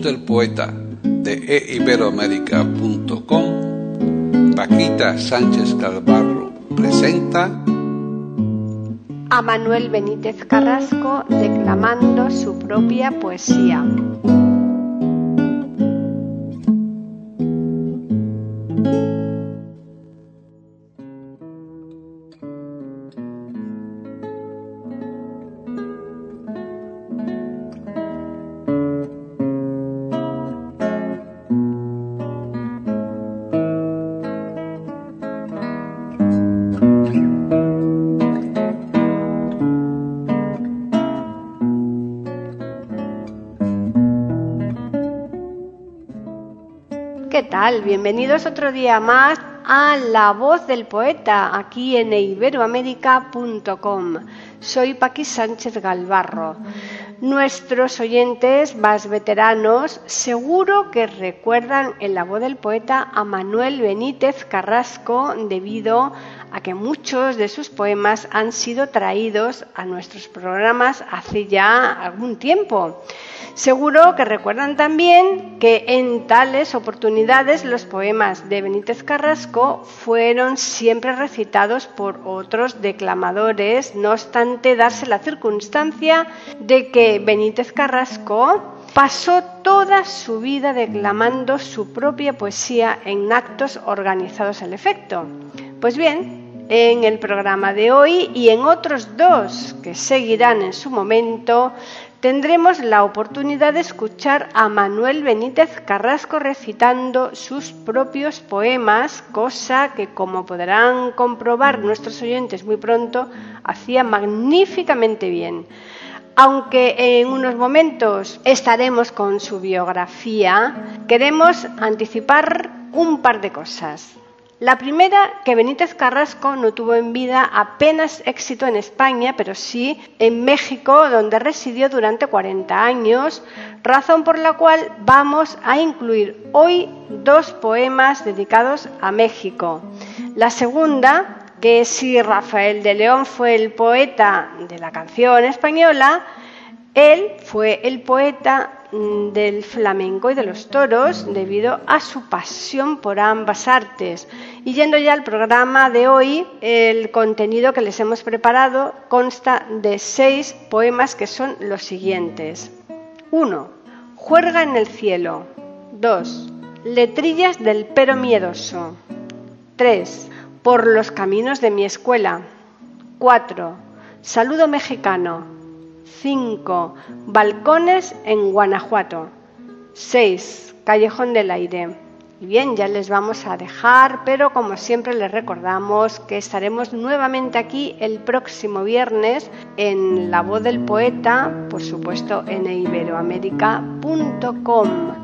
Del poeta de eiberoamérica.com, Paquita Sánchez Calvarro presenta a Manuel Benítez Carrasco declamando su propia poesía. Bienvenidos otro día más a La Voz del Poeta aquí en iberoamérica.com. Soy Paqui Sánchez Galvarro. Nuestros oyentes más veteranos seguro que recuerdan en La Voz del Poeta a Manuel Benítez Carrasco debido a que muchos de sus poemas han sido traídos a nuestros programas hace ya algún tiempo. Seguro que recuerdan también que en tales oportunidades los poemas de Benítez Carrasco fueron siempre recitados por otros declamadores, no obstante darse la circunstancia de que Benítez Carrasco pasó toda su vida declamando su propia poesía en actos organizados al efecto. Pues bien, en el programa de hoy y en otros dos que seguirán en su momento, tendremos la oportunidad de escuchar a Manuel Benítez Carrasco recitando sus propios poemas, cosa que, como podrán comprobar nuestros oyentes muy pronto, hacía magníficamente bien. Aunque en unos momentos estaremos con su biografía, queremos anticipar un par de cosas. La primera, que Benítez Carrasco no tuvo en vida apenas éxito en España, pero sí en México, donde residió durante 40 años, razón por la cual vamos a incluir hoy dos poemas dedicados a México. La segunda, que si Rafael de León fue el poeta de la canción española, él fue el poeta del flamenco y de los toros debido a su pasión por ambas artes. Y yendo ya al programa de hoy, el contenido que les hemos preparado consta de seis poemas que son los siguientes. 1. Juerga en el cielo. 2. Letrillas del pero miedoso. 3. Por los caminos de mi escuela. 4. Saludo mexicano. 5. Balcones en Guanajuato. 6. Callejón del Aire. Bien, ya les vamos a dejar, pero como siempre les recordamos que estaremos nuevamente aquí el próximo viernes en La Voz del Poeta, por supuesto en iberoamérica.com.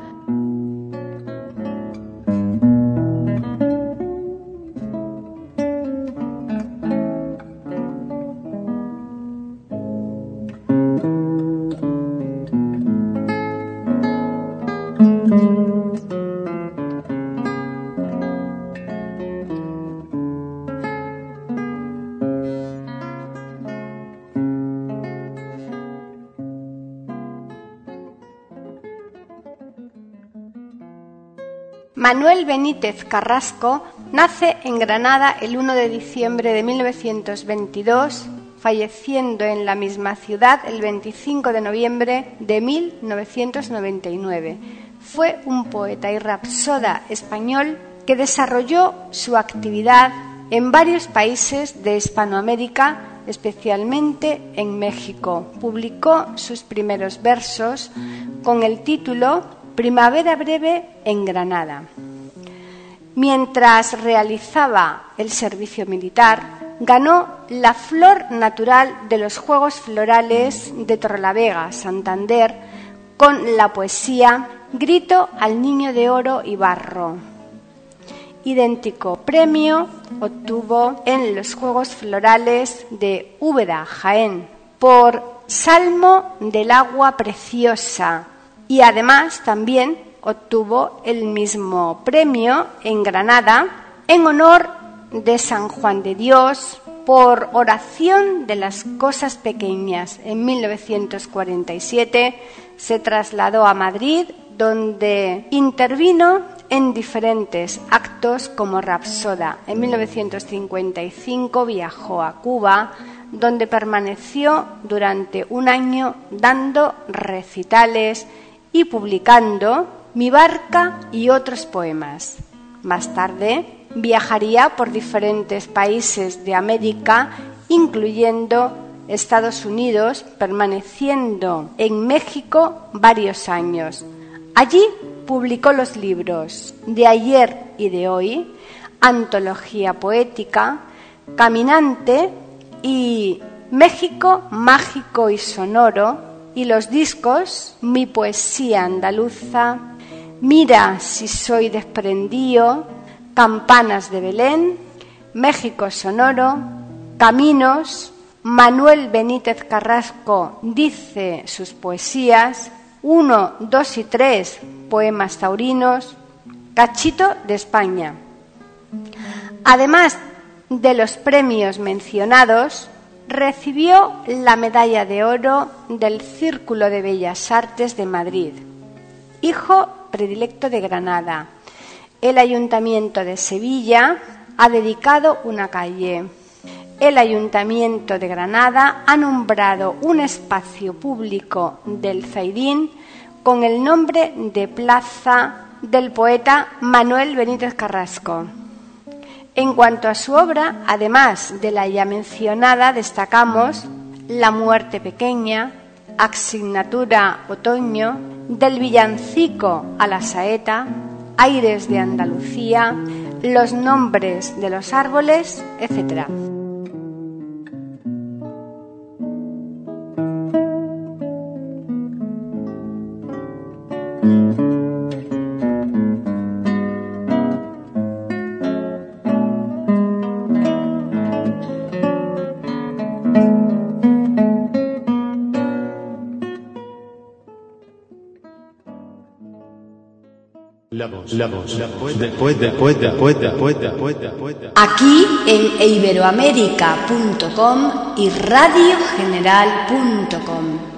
Manuel Benítez Carrasco nace en Granada el 1 de diciembre de 1922, falleciendo en la misma ciudad el 25 de noviembre de 1999. Fue un poeta y rapsoda español que desarrolló su actividad en varios países de Hispanoamérica, especialmente en México. Publicó sus primeros versos con el título Primavera breve en Granada. Mientras realizaba el servicio militar, ganó la flor natural de los Juegos Florales de Torrelavega, Santander, con la poesía Grito al Niño de Oro y Barro. Idéntico premio obtuvo en los Juegos Florales de Úbeda, Jaén, por Salmo del Agua Preciosa y además también obtuvo el mismo premio en Granada en honor de San Juan de Dios por oración de las cosas pequeñas. En 1947 se trasladó a Madrid donde intervino en diferentes actos como Rapsoda. En 1955 viajó a Cuba, donde permaneció durante un año dando recitales y publicando Mi barca y otros poemas. Más tarde viajaría por diferentes países de América, incluyendo Estados Unidos, permaneciendo en México varios años. Allí publicó los libros De ayer y de hoy, Antología Poética, Caminante y México Mágico y Sonoro, y los discos Mi Poesía Andaluza, Mira si soy desprendido, Campanas de Belén, México Sonoro, Caminos, Manuel Benítez Carrasco dice sus poesías, 1, 2 y 3, poemas taurinos, Cachito de España. Además de los premios mencionados, recibió la medalla de oro del Círculo de Bellas Artes de Madrid. Hijo predilecto de Granada. El Ayuntamiento de Sevilla ha dedicado una calle el Ayuntamiento de Granada ha nombrado un espacio público del Zaidín con el nombre de Plaza del poeta Manuel Benítez Carrasco. En cuanto a su obra, además de la ya mencionada, destacamos La muerte pequeña, Asignatura Otoño, Del villancico a la saeta, Aires de Andalucía, Los nombres de los árboles, etc. Aquí en iberoamérica.com y radiogeneral.com.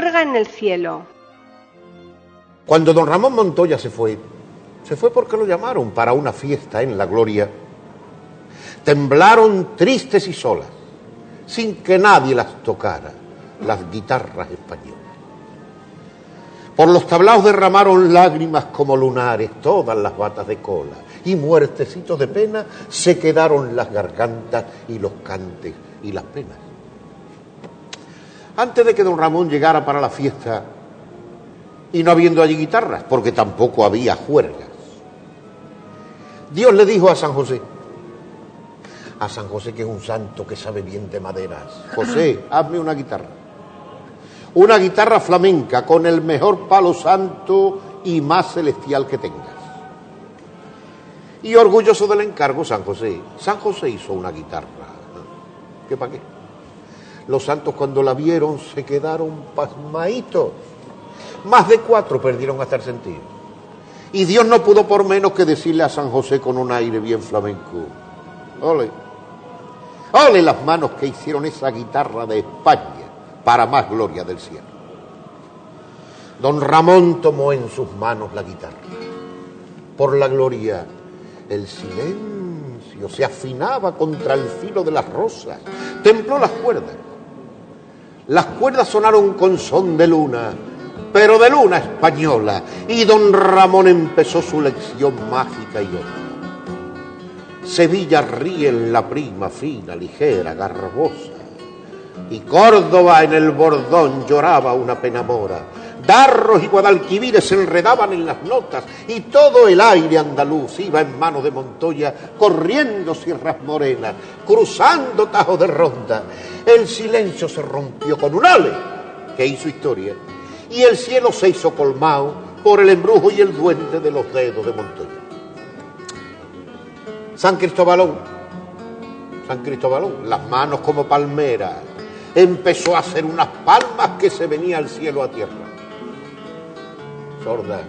en el cielo. Cuando don Ramón Montoya se fue, se fue porque lo llamaron para una fiesta en la gloria. Temblaron tristes y solas, sin que nadie las tocara, las guitarras españolas. Por los tablaos derramaron lágrimas como lunares todas las batas de cola, y muertecitos de pena se quedaron las gargantas y los cantes y las penas. Antes de que don Ramón llegara para la fiesta, y no habiendo allí guitarras, porque tampoco había juergas, Dios le dijo a San José, a San José que es un santo que sabe bien de maderas, José, hazme una guitarra, una guitarra flamenca con el mejor palo santo y más celestial que tengas. Y orgulloso del encargo, San José, San José hizo una guitarra. ¿Qué para qué? Los santos cuando la vieron se quedaron pasmaditos. Más de cuatro perdieron hasta el sentido. Y Dios no pudo por menos que decirle a San José con un aire bien flamenco. Ole. Ole las manos que hicieron esa guitarra de España para más gloria del cielo. Don Ramón tomó en sus manos la guitarra. por la gloria. El silencio se afinaba contra el filo de las rosas, templó las cuerdas. Las cuerdas sonaron con son de luna, pero de luna española, y don Ramón empezó su lección mágica y honda. Sevilla ríe en la prima fina, ligera, garbosa, y Córdoba en el bordón lloraba una pena mora. Darros y Guadalquivires se enredaban en las notas y todo el aire andaluz iba en manos de Montoya corriendo sierras morenas, cruzando tajos de ronda. El silencio se rompió con un ale que hizo historia y el cielo se hizo colmado por el embrujo y el duende de los dedos de Montoya. San Cristóbalón, San Cristóbalón, las manos como palmeras, empezó a hacer unas palmas que se venía al cielo a tierra. Sordas,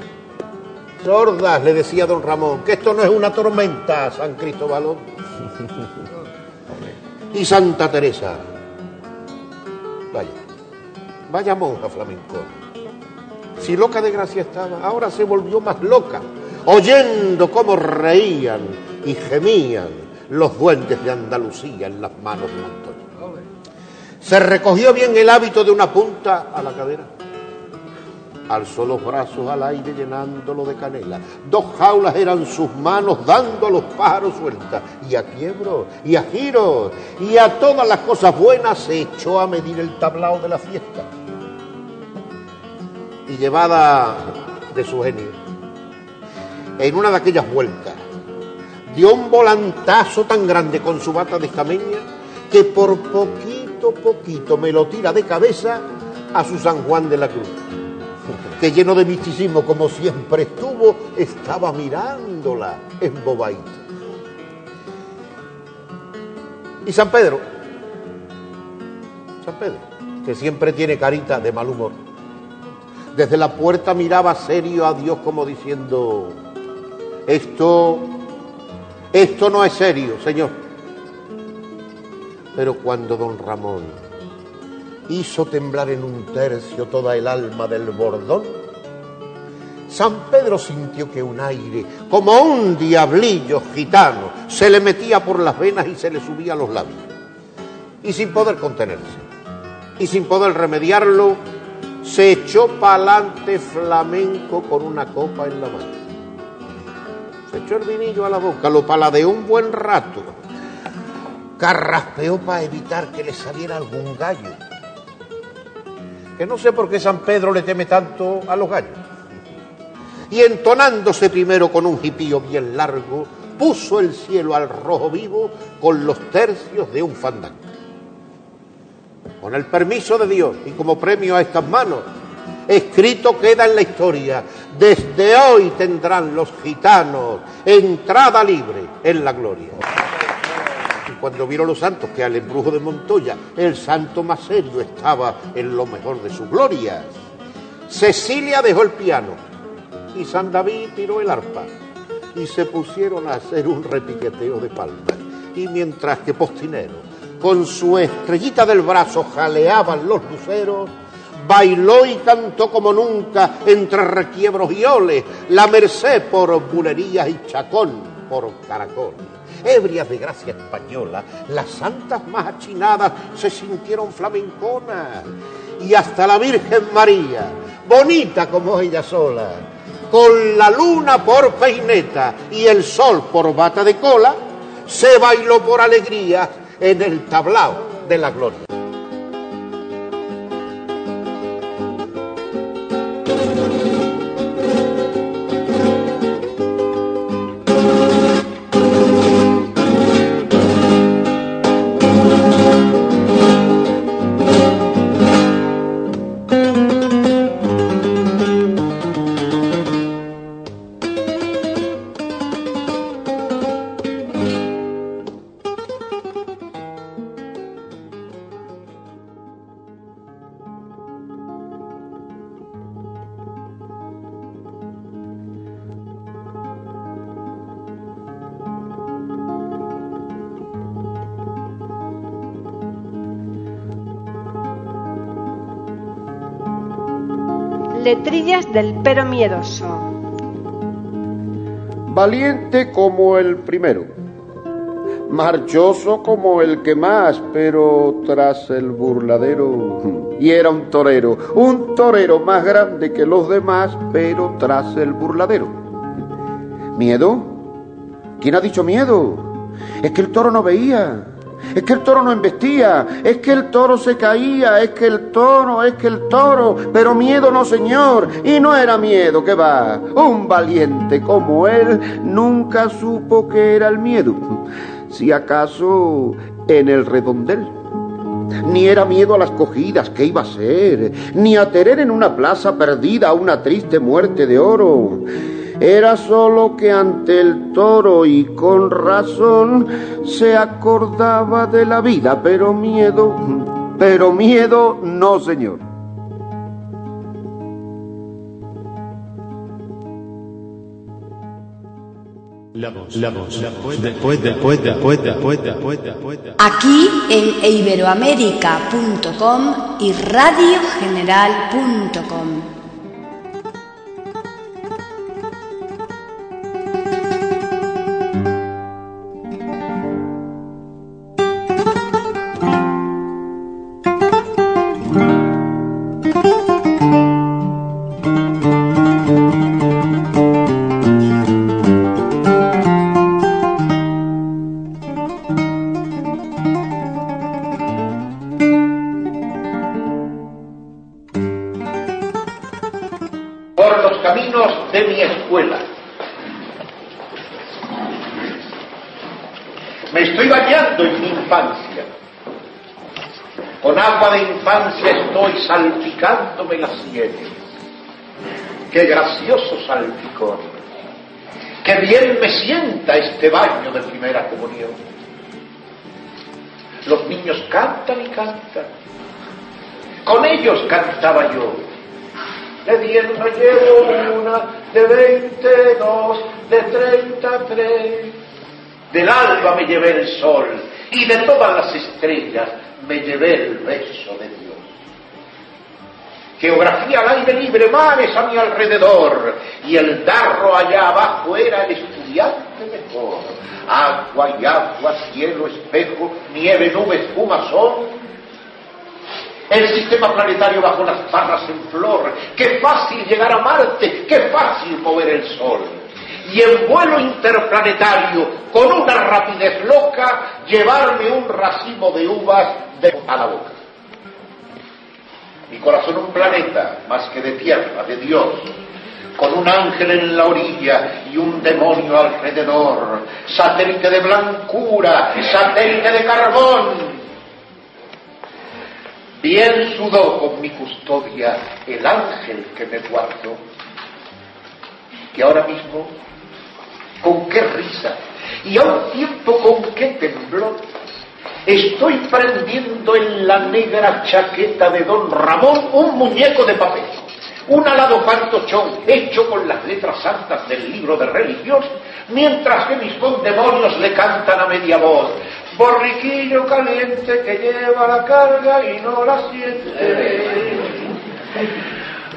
sordas, le decía don Ramón, que esto no es una tormenta, San Cristóbalón. y Santa Teresa, vaya, vaya monja flamenco. Si loca de gracia estaba, ahora se volvió más loca, oyendo cómo reían y gemían los duendes de Andalucía en las manos de Montoya. Se recogió bien el hábito de una punta a la cadera. Alzó los brazos al aire llenándolo de canela. Dos jaulas eran sus manos dando a los pájaros sueltas. Y a quiebro, y a giro, y a todas las cosas buenas se echó a medir el tablao de la fiesta. Y llevada de su genio, en una de aquellas vueltas, dio un volantazo tan grande con su bata de escameña que por poquito, poquito me lo tira de cabeza a su San Juan de la Cruz, que lleno de misticismo como siempre estuvo, estaba mirándola embobadito. Y San Pedro, San Pedro, que siempre tiene carita de mal humor, desde la puerta miraba serio a Dios como diciendo, esto esto no es serio, Señor. Pero cuando don Ramón hizo temblar en un tercio toda el alma del bordón, San Pedro sintió que un aire, como un diablillo gitano, se le metía por las venas y se le subía a los labios. Y sin poder contenerse, y sin poder remediarlo, se echó pa'lante flamenco con una copa en la mano se echó el vinillo a la boca, lo paladeó un buen rato, carraspeó para evitar que le saliera algún gallo. Que no sé por qué San Pedro le teme tanto a los gallos. Y entonándose primero con un jipío bien largo, puso el cielo al rojo vivo con los tercios de un fandango. Con el permiso de Dios y como premio a estas manos, escrito queda en la historia. Desde hoy tendrán los gitanos entrada libre en la gloria. Cuando vieron los santos que al embrujo de Montoya el santo más serio estaba en lo mejor de sus glorias, Cecilia dejó el piano y San David tiró el arpa y se pusieron a hacer un repiqueteo de palmas. Y mientras que Postinero, con su estrellita del brazo, jaleaban los luceros, bailó y cantó como nunca entre requiebros y oles, la merced por bulerías y chacón por caracol. Ebrias de gracia española, las santas más achinadas se sintieron flamenconas y hasta la Virgen María, bonita como ella sola, con la luna por peineta y el sol por bata de cola, se bailó por alegría en el tablao de la gloria. Del pero miedoso. valiente como el primero, marchoso como el que más, pero tras el burladero, y era un torero, un torero más grande que los demás, pero tras el burladero. ¿Miedo? ¿Quién ha dicho miedo? Es que el toro no veía, es que el toro no embestía, es que el toro se caía, es que el toro, es que el toro, pero miedo no, señor, y no era miedo, que va. Un valiente como él nunca supo que era el miedo, si acaso en el redondel. Ni era miedo a las cogidas, ¿qué iba a ser? Ni a tener en una plaza perdida una triste muerte de oro era solo que ante el toro y con razón se acordaba de la vida, pero miedo, pero miedo no, señor. Aquí en iberoamérica.com y radiogeneral.com. este baño de primera comunión. Los niños cantan y cantan. Con ellos cantaba yo. De diez me llevo una, de veintidós, de treinta tres. Del alba me llevé el sol y de todas las estrellas me llevé el beso de Dios geografía al aire libre, mares a mi alrededor, y el darro allá abajo era el estudiante mejor. Agua y agua, cielo, espejo, nieve, nube, espuma son. El sistema planetario bajo las barras en flor. Qué fácil llegar a Marte, qué fácil mover el sol. Y en vuelo interplanetario, con una rapidez loca, llevarme un racimo de uvas a la boca. Mi corazón un planeta más que de tierra, de Dios, con un ángel en la orilla y un demonio alrededor, satélite de blancura, satélite de carbón. Bien sudó con mi custodia el ángel que me guardó, que ahora mismo, con qué risa y a un tiempo con qué temblor, Estoy prendiendo en la negra chaqueta de don Ramón un muñeco de papel, un alado fantochón hecho con las letras santas del libro de religión, mientras que mis condemonios le cantan a media voz. Borriquillo caliente que lleva la carga y no la siente.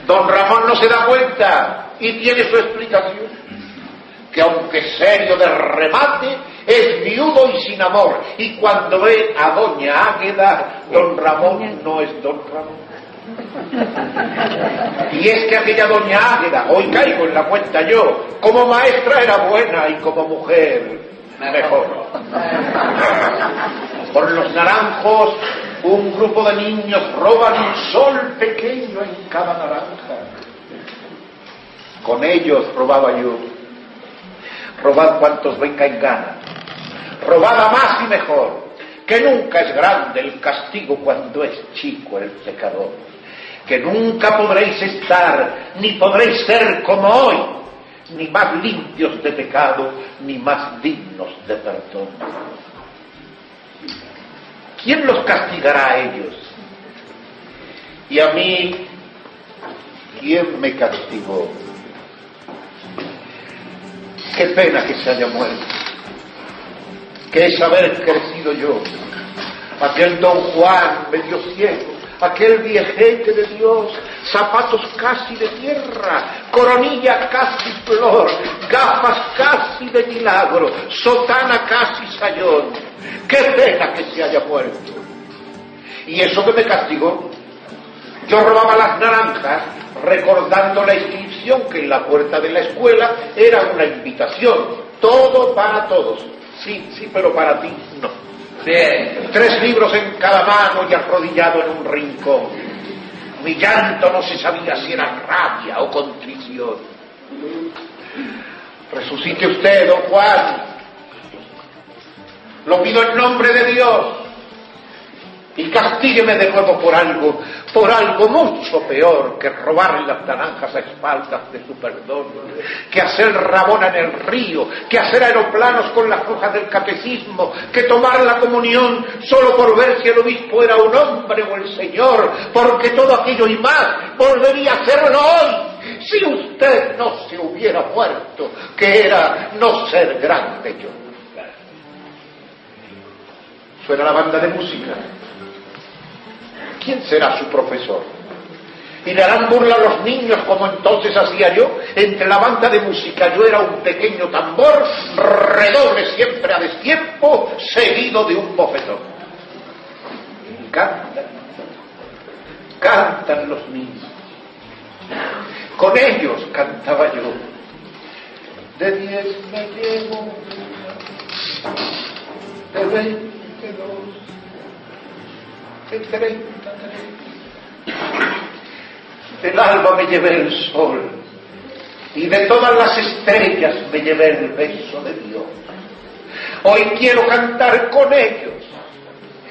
Don Ramón no se da cuenta y tiene su explicación, que aunque serio de remate, es viudo y sin amor. Y cuando ve a doña Águeda, don Ramón no es don Ramón. Y es que aquella doña Águeda, hoy caigo en la cuenta yo, como maestra era buena y como mujer mejor. Con los naranjos, un grupo de niños roban un sol pequeño en cada naranja. Con ellos robaba yo. Robad cuantos venga en gana robada más y mejor, que nunca es grande el castigo cuando es chico el pecador, que nunca podréis estar ni podréis ser como hoy, ni más limpios de pecado, ni más dignos de perdón. ¿Quién los castigará a ellos? Y a mí, ¿quién me castigó? Qué pena que se haya muerto que es haber crecido yo. Aquel don Juan medio ciego, aquel viejete de Dios, zapatos casi de tierra, coronilla casi flor, gafas casi de milagro, sotana casi sayón. Qué pena que se haya muerto. Y eso que me castigó. Yo robaba las naranjas recordando la inscripción que en la puerta de la escuela era una invitación, todo para todos. Sí, sí, pero para ti Tres libros en cada mano y arrodillado en un rincón. Mi llanto no se sabía si era rabia o contrición. Resucite usted, don Juan. Lo pido en nombre de Dios y castígueme de nuevo por algo, por algo mucho peor que robar las naranjas a espaldas de su perdón, que hacer rabona en el río, que hacer aeroplanos con las hojas del catecismo, que tomar la comunión solo por ver si el obispo era un hombre o el Señor, porque todo aquello y más volvería a serlo hoy, si usted no se hubiera muerto, que era no ser grande yo. Suena la banda de música. ¿Quién será su profesor? Y le harán burla a los niños como entonces hacía yo. Entre la banda de música yo era un pequeño tambor, redoble siempre a destiempo, seguido de un bofetón. Cantan, cantan los niños. Con ellos cantaba yo. De diez me llevo, de veinte dos, treinta del alba me llevé el sol y de todas las estrellas me llevé el beso de Dios. Hoy quiero cantar con ellos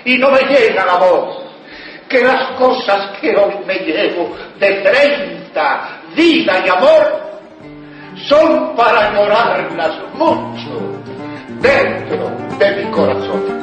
y no me llega la voz que las cosas que hoy me llevo de treinta, vida y amor, son para llorarlas mucho dentro de mi corazón.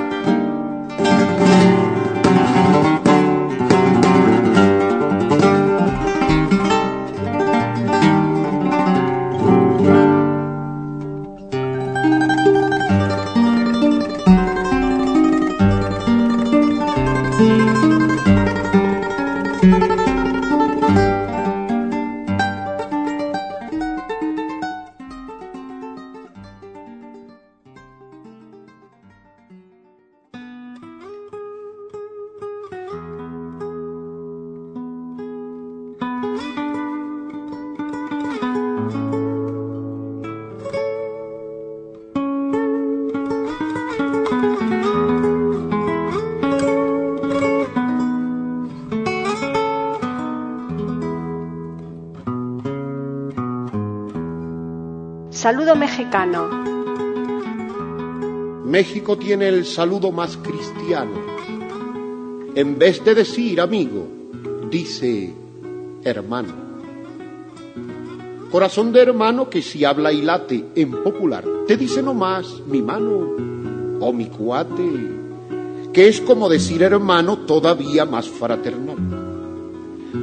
Saludo mexicano. México tiene el saludo más cristiano. En vez de decir amigo, dice hermano. Corazón de hermano que si habla y late en popular, te dice nomás mi mano o mi cuate, que es como decir hermano todavía más fraternal.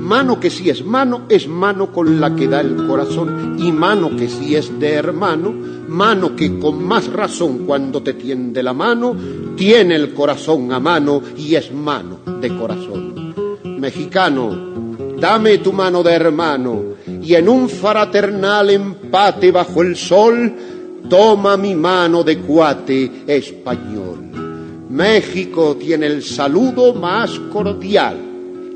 Mano que si es mano, es mano con la que da el corazón. Y mano que si es de hermano, mano que con más razón cuando te tiende la mano, tiene el corazón a mano y es mano de corazón. Mexicano, dame tu mano de hermano y en un fraternal empate bajo el sol, toma mi mano de cuate español. México tiene el saludo más cordial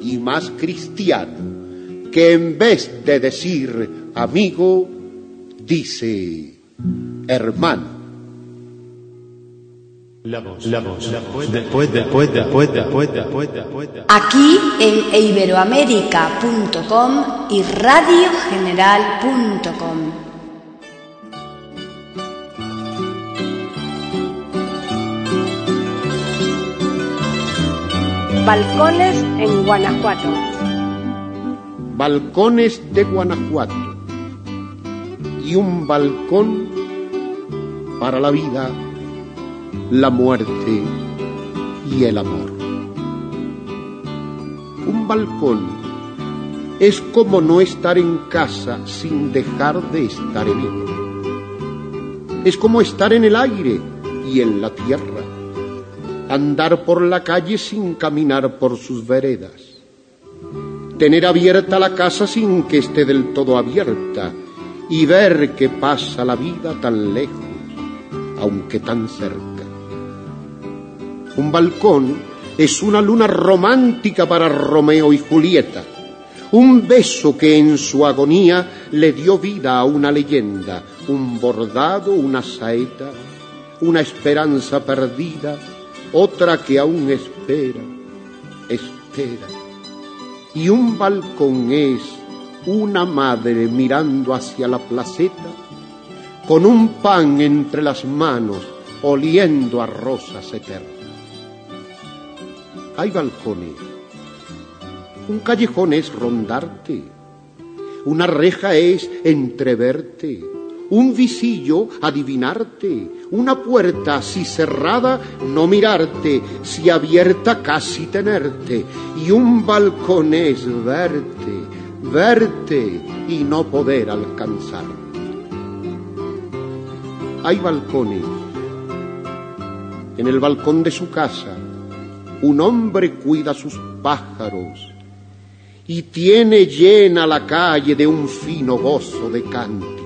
y más cristiano, que en vez de decir amigo, dice hermano. Aquí en iberoamérica.com y radiogeneral.com. Balcones en Guanajuato. Balcones de Guanajuato. Y un balcón para la vida, la muerte y el amor. Un balcón es como no estar en casa sin dejar de estar en él. Es como estar en el aire y en la tierra andar por la calle sin caminar por sus veredas. tener abierta la casa sin que esté del todo abierta y ver que pasa la vida tan lejos, aunque tan cerca. Un balcón es una luna romántica para Romeo y Julieta, un beso que en su agonía le dio vida a una leyenda, un bordado, una saeta, una esperanza perdida, otra que aún espera, espera. Y un balcón es una madre mirando hacia la placeta, con un pan entre las manos, oliendo a rosas eternas. Hay balcones. Un callejón es rondarte. Una reja es entreverte. Un visillo adivinarte. Una puerta si cerrada no mirarte, si abierta casi tenerte. Y un balcón es verte, verte y no poder alcanzar. Hay balcones. En el balcón de su casa, un hombre cuida sus pájaros y tiene llena la calle de un fino gozo de cántico.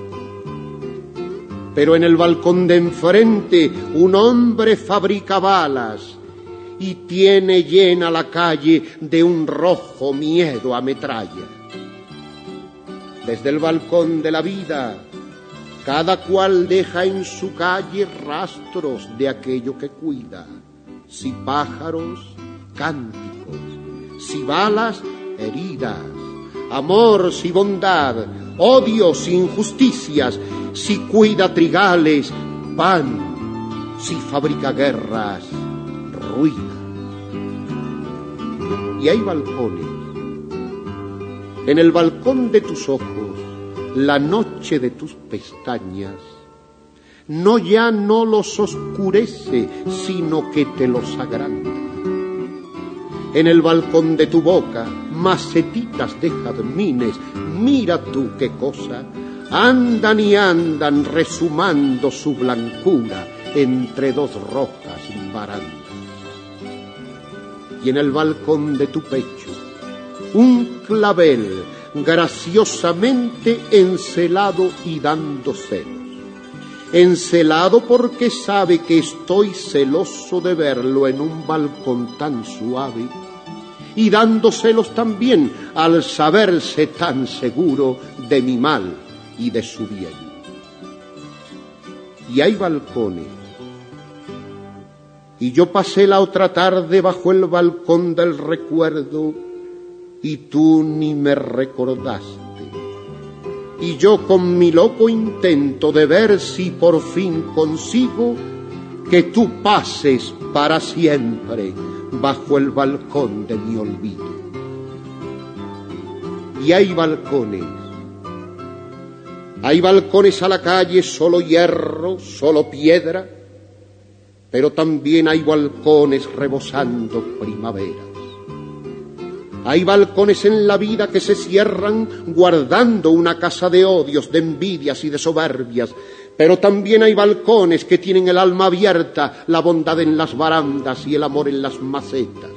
Pero en el balcón de enfrente un hombre fabrica balas y tiene llena la calle de un rojo miedo a metralla. Desde el balcón de la vida, cada cual deja en su calle rastros de aquello que cuida si pájaros, cánticos, si balas, heridas, amor, si bondad, odios, injusticias, si cuida trigales, pan, si fabrica guerras, ruina. Y hay balcones. En el balcón de tus ojos, la noche de tus pestañas, no ya no los oscurece, sino que te los agranda. En el balcón de tu boca, macetitas de jazmines, mira tú qué cosa, andan y andan resumando su blancura entre dos rojas barandas. Y en el balcón de tu pecho, un clavel graciosamente encelado y dando celos encelado porque sabe que estoy celoso de verlo en un balcón tan suave y dando celos también al saberse tan seguro de mi mal y de su bien. Y hay balcones. Y yo pasé la otra tarde bajo el balcón del recuerdo y tú ni me recordaste y yo con mi loco intento de ver si por fin consigo que tú pases para siempre bajo el balcón de mi olvido. Y hay balcones, hay balcones a la calle, solo hierro, solo piedra, pero también hay balcones rebosando primavera. Hay balcones en la vida que se cierran guardando una casa de odios, de envidias y de soberbias, pero también hay balcones que tienen el alma abierta, la bondad en las barandas y el amor en las macetas.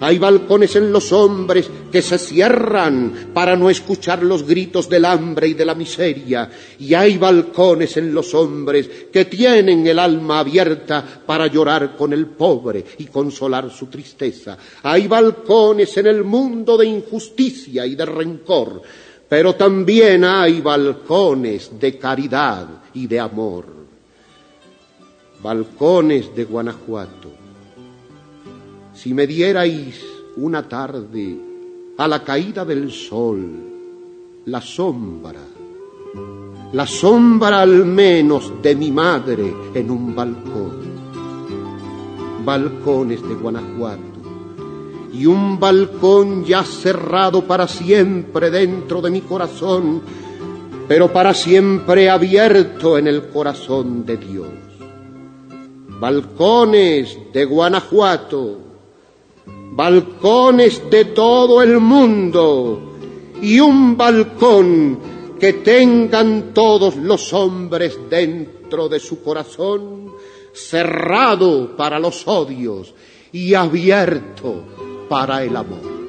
Hay balcones en los hombres que se cierran para no escuchar los gritos del hambre y de la miseria. Y hay balcones en los hombres que tienen el alma abierta para llorar con el pobre y consolar su tristeza. Hay balcones en el mundo de injusticia y de rencor. Pero también hay balcones de caridad y de amor. Balcones de Guanajuato si me dierais una tarde a la caída del sol la sombra, la sombra al menos de mi madre en un balcón, balcones de Guanajuato, y un balcón ya cerrado para siempre dentro de mi corazón, pero para siempre abierto en el corazón de Dios. Balcones de Guanajuato, balcones de todo el mundo y un balcón que tengan todos los hombres dentro de su corazón, cerrado para los odios y abierto para el amor.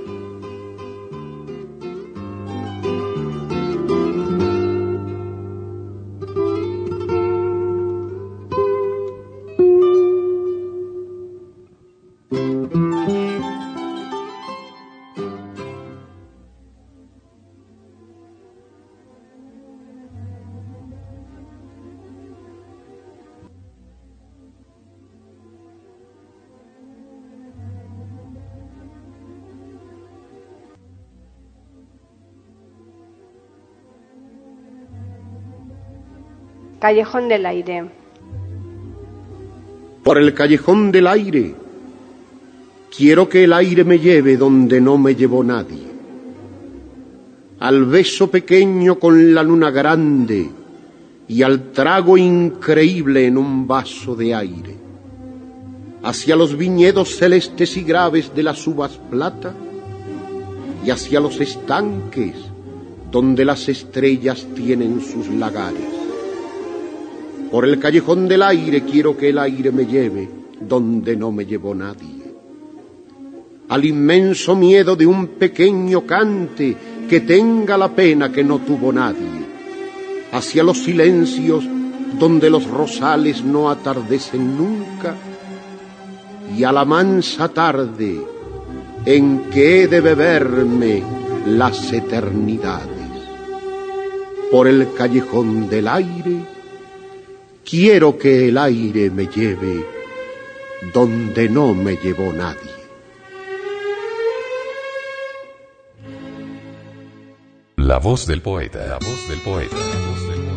Callejón del Aire. Por el callejón del aire, quiero que el aire me lleve donde no me llevó nadie. Al beso pequeño con la luna grande y al trago increíble en un vaso de aire. Hacia los viñedos celestes y graves de las uvas plata y hacia los estanques donde las estrellas tienen sus lagares. Por el callejón del aire quiero que el aire me lleve donde no me llevó nadie. Al inmenso miedo de un pequeño cante que tenga la pena que no tuvo nadie. Hacia los silencios donde los rosales no atardecen nunca. Y a la mansa tarde en que he de beberme las eternidades. Por el callejón del aire, quiero que el aire me lleve donde no me llevó nadie. La voz del poeta, la voz del poeta, la voz del poeta.